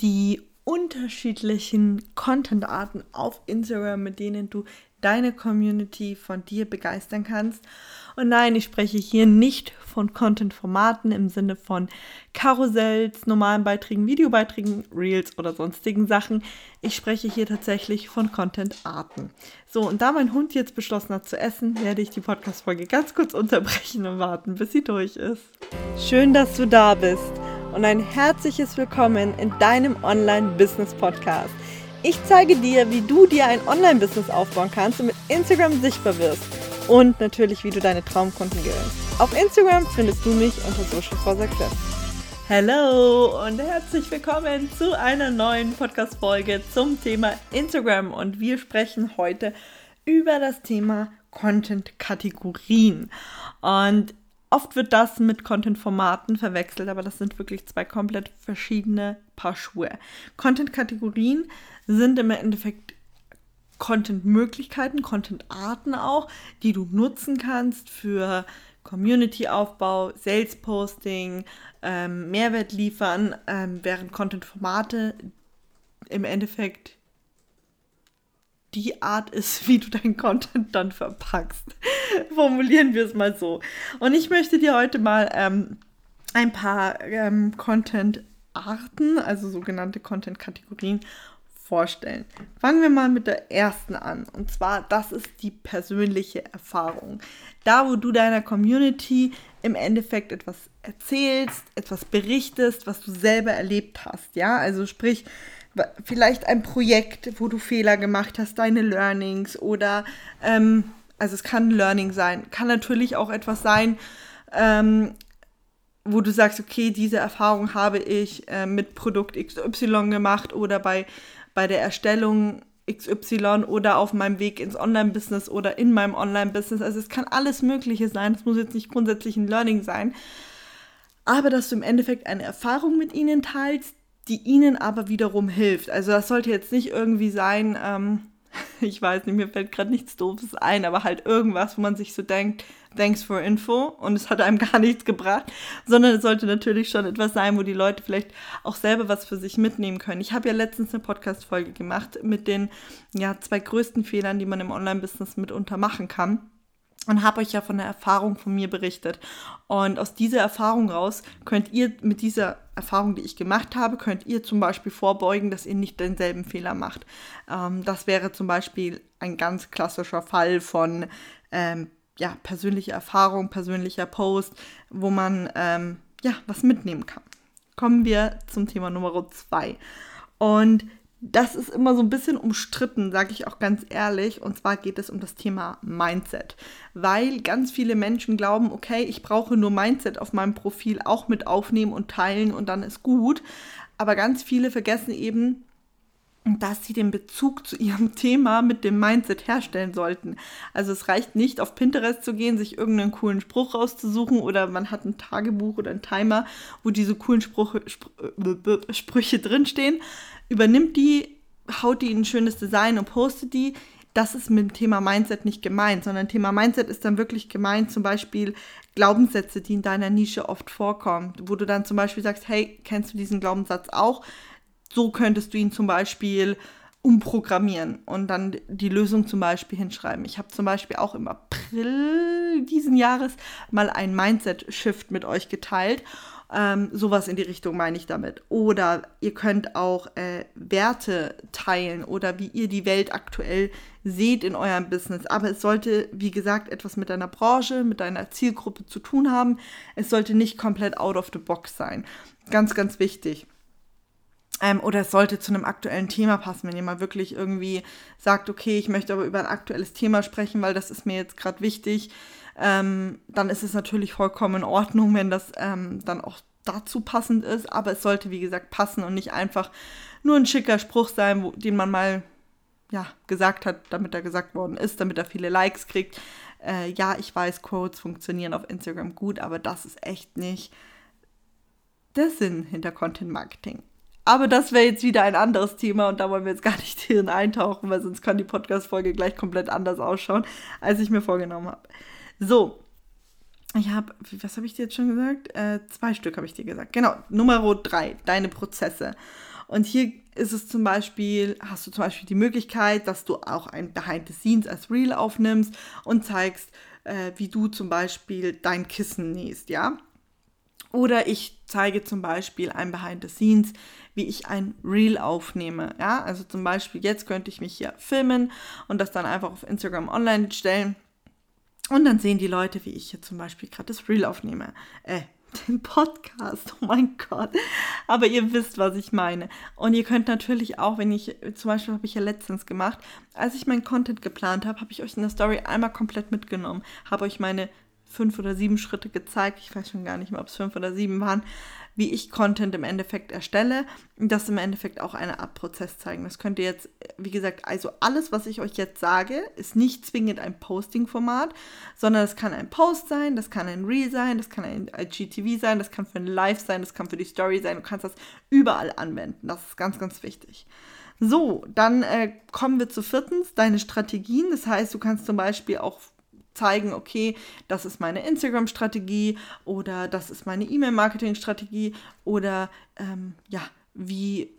die unterschiedlichen Content-Arten auf Instagram, mit denen du deine Community von dir begeistern kannst. Und nein, ich spreche hier nicht von Content-Formaten im Sinne von Karussells, normalen Beiträgen, Videobeiträgen, Reels oder sonstigen Sachen. Ich spreche hier tatsächlich von Content-Arten. So, und da mein Hund jetzt beschlossen hat zu essen, werde ich die Podcast-Folge ganz kurz unterbrechen und warten, bis sie durch ist. Schön, dass du da bist und ein herzliches Willkommen in deinem Online-Business-Podcast. Ich zeige dir, wie du dir ein Online-Business aufbauen kannst und mit Instagram sichtbar wirst. Und natürlich, wie du deine Traumkunden gewinnst. Auf Instagram findest du mich unter Social. Hallo und herzlich willkommen zu einer neuen Podcast-Folge zum Thema Instagram. Und wir sprechen heute über das Thema Content-Kategorien. Und Oft wird das mit Content-Formaten verwechselt, aber das sind wirklich zwei komplett verschiedene Paar Schuhe. Content-Kategorien sind im Endeffekt Content-Möglichkeiten, Content-Arten auch, die du nutzen kannst für Community-Aufbau, Sales-Posting, ähm, Mehrwert liefern, ähm, während Content-Formate im Endeffekt die Art ist, wie du deinen Content dann verpackst. Formulieren wir es mal so. Und ich möchte dir heute mal ähm, ein paar ähm, Content-Arten, also sogenannte Content-Kategorien, vorstellen. Fangen wir mal mit der ersten an. Und zwar, das ist die persönliche Erfahrung. Da, wo du deiner Community im Endeffekt etwas erzählst, etwas berichtest, was du selber erlebt hast. Ja, also sprich, vielleicht ein Projekt, wo du Fehler gemacht hast, deine Learnings oder, ähm, also es kann Learning sein, kann natürlich auch etwas sein, ähm, wo du sagst, okay, diese Erfahrung habe ich äh, mit Produkt XY gemacht oder bei, bei der Erstellung XY oder auf meinem Weg ins Online-Business oder in meinem Online-Business. Also es kann alles Mögliche sein. Es muss jetzt nicht grundsätzlich ein Learning sein. Aber dass du im Endeffekt eine Erfahrung mit ihnen teilst, die ihnen aber wiederum hilft. Also das sollte jetzt nicht irgendwie sein, ähm, ich weiß nicht, mir fällt gerade nichts Doofes ein, aber halt irgendwas, wo man sich so denkt, thanks for info und es hat einem gar nichts gebracht, sondern es sollte natürlich schon etwas sein, wo die Leute vielleicht auch selber was für sich mitnehmen können. Ich habe ja letztens eine Podcast-Folge gemacht mit den ja, zwei größten Fehlern, die man im Online-Business mitunter machen kann und habe euch ja von der Erfahrung von mir berichtet. Und aus dieser Erfahrung raus könnt ihr mit dieser Erfahrung, die ich gemacht habe, könnt ihr zum Beispiel vorbeugen, dass ihr nicht denselben Fehler macht. Ähm, das wäre zum Beispiel ein ganz klassischer Fall von ähm, ja, persönlicher Erfahrung, persönlicher Post, wo man ähm, ja, was mitnehmen kann. Kommen wir zum Thema Nummer zwei. Und das ist immer so ein bisschen umstritten, sage ich auch ganz ehrlich. Und zwar geht es um das Thema Mindset. Weil ganz viele Menschen glauben, okay, ich brauche nur Mindset auf meinem Profil auch mit aufnehmen und teilen und dann ist gut. Aber ganz viele vergessen eben, dass sie den Bezug zu ihrem Thema mit dem Mindset herstellen sollten. Also es reicht nicht, auf Pinterest zu gehen, sich irgendeinen coolen Spruch rauszusuchen oder man hat ein Tagebuch oder einen Timer, wo diese coolen Spruche, Spr äh, Sprüche drinstehen übernimmt die, haut die in ein schönes Design und postet die. Das ist mit dem Thema Mindset nicht gemeint, sondern Thema Mindset ist dann wirklich gemeint, zum Beispiel Glaubenssätze, die in deiner Nische oft vorkommen, wo du dann zum Beispiel sagst, hey, kennst du diesen Glaubenssatz auch? So könntest du ihn zum Beispiel umprogrammieren und dann die Lösung zum Beispiel hinschreiben. Ich habe zum Beispiel auch im April diesen Jahres mal ein Mindset-Shift mit euch geteilt ähm, sowas in die Richtung meine ich damit. Oder ihr könnt auch äh, Werte teilen oder wie ihr die Welt aktuell seht in eurem Business. Aber es sollte, wie gesagt, etwas mit deiner Branche, mit deiner Zielgruppe zu tun haben. Es sollte nicht komplett out of the box sein. Ganz, ganz wichtig. Ähm, oder es sollte zu einem aktuellen Thema passen, wenn ihr mal wirklich irgendwie sagt, okay, ich möchte aber über ein aktuelles Thema sprechen, weil das ist mir jetzt gerade wichtig ähm, dann ist es natürlich vollkommen in Ordnung, wenn das ähm, dann auch dazu passend ist. Aber es sollte, wie gesagt, passen und nicht einfach nur ein schicker Spruch sein, wo, den man mal ja, gesagt hat, damit er gesagt worden ist, damit er viele Likes kriegt. Äh, ja, ich weiß, Quotes funktionieren auf Instagram gut, aber das ist echt nicht der Sinn hinter Content Marketing. Aber das wäre jetzt wieder ein anderes Thema und da wollen wir jetzt gar nicht hin eintauchen, weil sonst kann die Podcast-Folge gleich komplett anders ausschauen, als ich mir vorgenommen habe. So, ich habe, was habe ich dir jetzt schon gesagt? Äh, zwei Stück habe ich dir gesagt. Genau, Nummer drei, deine Prozesse. Und hier ist es zum Beispiel, hast du zum Beispiel die Möglichkeit, dass du auch ein Behind the Scenes als Reel aufnimmst und zeigst, äh, wie du zum Beispiel dein Kissen nähst, ja. Oder ich zeige zum Beispiel ein Behind the Scenes, wie ich ein Reel aufnehme. Ja, also zum Beispiel jetzt könnte ich mich hier filmen und das dann einfach auf Instagram online stellen. Und dann sehen die Leute, wie ich hier zum Beispiel gerade das Reel aufnehme. Äh, den Podcast. Oh mein Gott. Aber ihr wisst, was ich meine. Und ihr könnt natürlich auch, wenn ich, zum Beispiel habe ich ja letztens gemacht, als ich meinen Content geplant habe, habe ich euch in der Story einmal komplett mitgenommen, habe euch meine fünf oder sieben Schritte gezeigt. Ich weiß schon gar nicht mehr, ob es fünf oder sieben waren, wie ich Content im Endeffekt erstelle. Und das im Endeffekt auch eine Art Prozess zeigen. Das könnt ihr jetzt, wie gesagt, also alles, was ich euch jetzt sage, ist nicht zwingend ein Posting-Format, sondern es kann ein Post sein, das kann ein Reel sein, das kann ein IGTV sein, das kann für ein Live sein, das kann für die Story sein. Du kannst das überall anwenden. Das ist ganz, ganz wichtig. So, dann äh, kommen wir zu viertens, deine Strategien. Das heißt, du kannst zum Beispiel auch zeigen, okay, das ist meine Instagram-Strategie oder das ist meine E-Mail-Marketing-Strategie oder ähm, ja, wie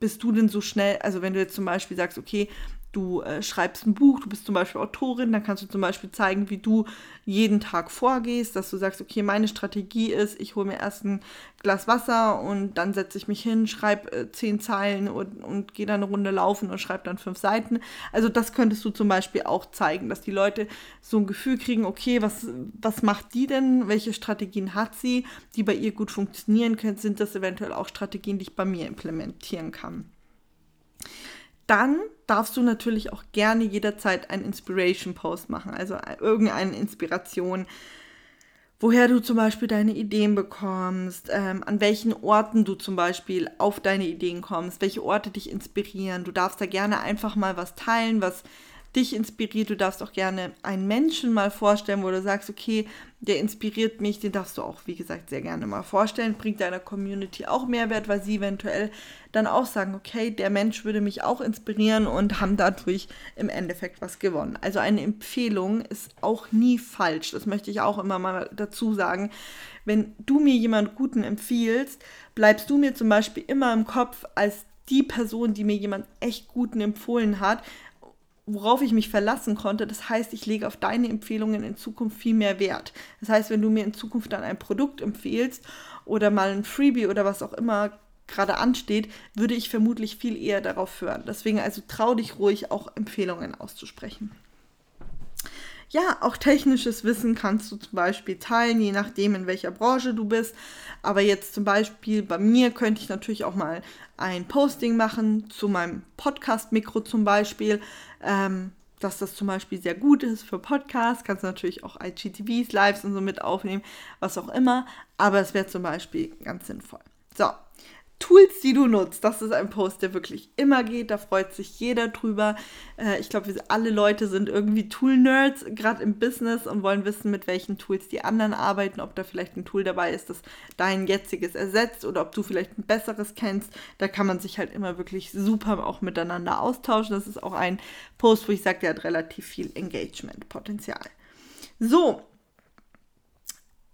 bist du denn so schnell, also wenn du jetzt zum Beispiel sagst, okay, du äh, schreibst ein Buch, du bist zum Beispiel Autorin, dann kannst du zum Beispiel zeigen, wie du jeden Tag vorgehst, dass du sagst, okay, meine Strategie ist, ich hole mir erst ein Glas Wasser und dann setze ich mich hin, schreibe äh, zehn Zeilen und, und gehe dann eine Runde laufen und schreibe dann fünf Seiten. Also das könntest du zum Beispiel auch zeigen, dass die Leute so ein Gefühl kriegen, okay, was, was macht die denn, welche Strategien hat sie, die bei ihr gut funktionieren können, sind das eventuell auch Strategien, die ich bei mir implementieren kann dann darfst du natürlich auch gerne jederzeit einen Inspiration Post machen, also irgendeine Inspiration, woher du zum Beispiel deine Ideen bekommst, ähm, an welchen Orten du zum Beispiel auf deine Ideen kommst, welche Orte dich inspirieren. Du darfst da gerne einfach mal was teilen, was dich inspiriert. Du darfst auch gerne einen Menschen mal vorstellen, wo du sagst, okay, der inspiriert mich, den darfst du auch, wie gesagt, sehr gerne mal vorstellen. Bringt deiner Community auch Mehrwert, weil sie eventuell dann auch sagen, okay, der Mensch würde mich auch inspirieren und haben dadurch im Endeffekt was gewonnen. Also eine Empfehlung ist auch nie falsch. Das möchte ich auch immer mal dazu sagen. Wenn du mir jemand Guten empfiehlst, bleibst du mir zum Beispiel immer im Kopf als die Person, die mir jemand echt Guten empfohlen hat, worauf ich mich verlassen konnte. Das heißt, ich lege auf deine Empfehlungen in Zukunft viel mehr Wert. Das heißt, wenn du mir in Zukunft dann ein Produkt empfehlst oder mal ein Freebie oder was auch immer gerade ansteht, würde ich vermutlich viel eher darauf hören. Deswegen also trau dich ruhig auch Empfehlungen auszusprechen. Ja, auch technisches Wissen kannst du zum Beispiel teilen, je nachdem, in welcher Branche du bist. Aber jetzt zum Beispiel bei mir könnte ich natürlich auch mal ein Posting machen zu meinem Podcast-Mikro zum Beispiel. Ähm, dass das zum Beispiel sehr gut ist für Podcasts. Kannst natürlich auch IGTVs, Lives und so mit aufnehmen, was auch immer. Aber es wäre zum Beispiel ganz sinnvoll. So, Tools, die du nutzt. Das ist ein Post, der wirklich immer geht. Da freut sich jeder drüber. Äh, ich glaube, alle Leute sind irgendwie Tool-Nerds, gerade im Business und wollen wissen, mit welchen Tools die anderen arbeiten. Ob da vielleicht ein Tool dabei ist, das dein jetziges ersetzt oder ob du vielleicht ein besseres kennst. Da kann man sich halt immer wirklich super auch miteinander austauschen. Das ist auch ein Post, wo ich sage, der hat relativ viel Engagement-Potenzial. So,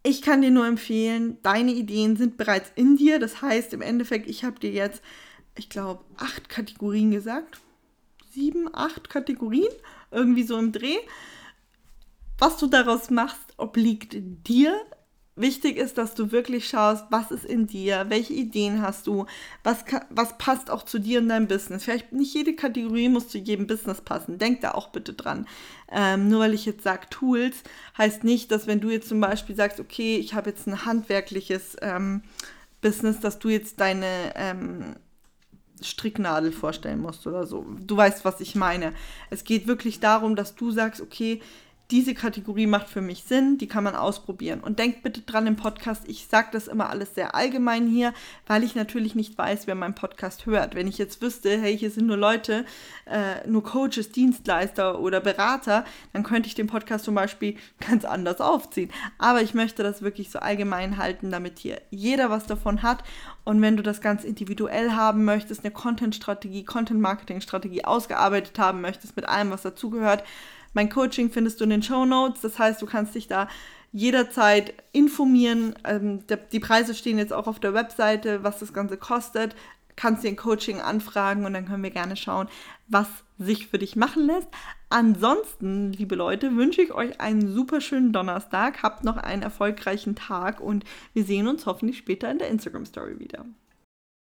ich kann dir nur empfehlen, deine Ideen sind bereits in dir. Das heißt, im Endeffekt, ich habe dir jetzt, ich glaube, acht Kategorien gesagt. Sieben, acht Kategorien, irgendwie so im Dreh. Was du daraus machst, obliegt dir. Wichtig ist, dass du wirklich schaust, was ist in dir, welche Ideen hast du, was, was passt auch zu dir und deinem Business. Vielleicht nicht jede Kategorie muss zu jedem Business passen. Denk da auch bitte dran. Ähm, nur weil ich jetzt sage Tools, heißt nicht, dass wenn du jetzt zum Beispiel sagst, okay, ich habe jetzt ein handwerkliches ähm, Business, dass du jetzt deine ähm, Stricknadel vorstellen musst oder so. Du weißt, was ich meine. Es geht wirklich darum, dass du sagst, okay, diese Kategorie macht für mich Sinn, die kann man ausprobieren. Und denkt bitte dran im Podcast, ich sage das immer alles sehr allgemein hier, weil ich natürlich nicht weiß, wer meinen Podcast hört. Wenn ich jetzt wüsste, hey, hier sind nur Leute, äh, nur Coaches, Dienstleister oder Berater, dann könnte ich den Podcast zum Beispiel ganz anders aufziehen. Aber ich möchte das wirklich so allgemein halten, damit hier jeder was davon hat. Und wenn du das ganz individuell haben möchtest, eine Content-Strategie, Content-Marketing-Strategie ausgearbeitet haben möchtest mit allem, was dazugehört, mein Coaching findest du in den Show Notes. Das heißt, du kannst dich da jederzeit informieren. Ähm, der, die Preise stehen jetzt auch auf der Webseite, was das Ganze kostet. kannst dir ein Coaching anfragen und dann können wir gerne schauen, was sich für dich machen lässt. Ansonsten, liebe Leute, wünsche ich euch einen super schönen Donnerstag. Habt noch einen erfolgreichen Tag und wir sehen uns hoffentlich später in der Instagram Story wieder.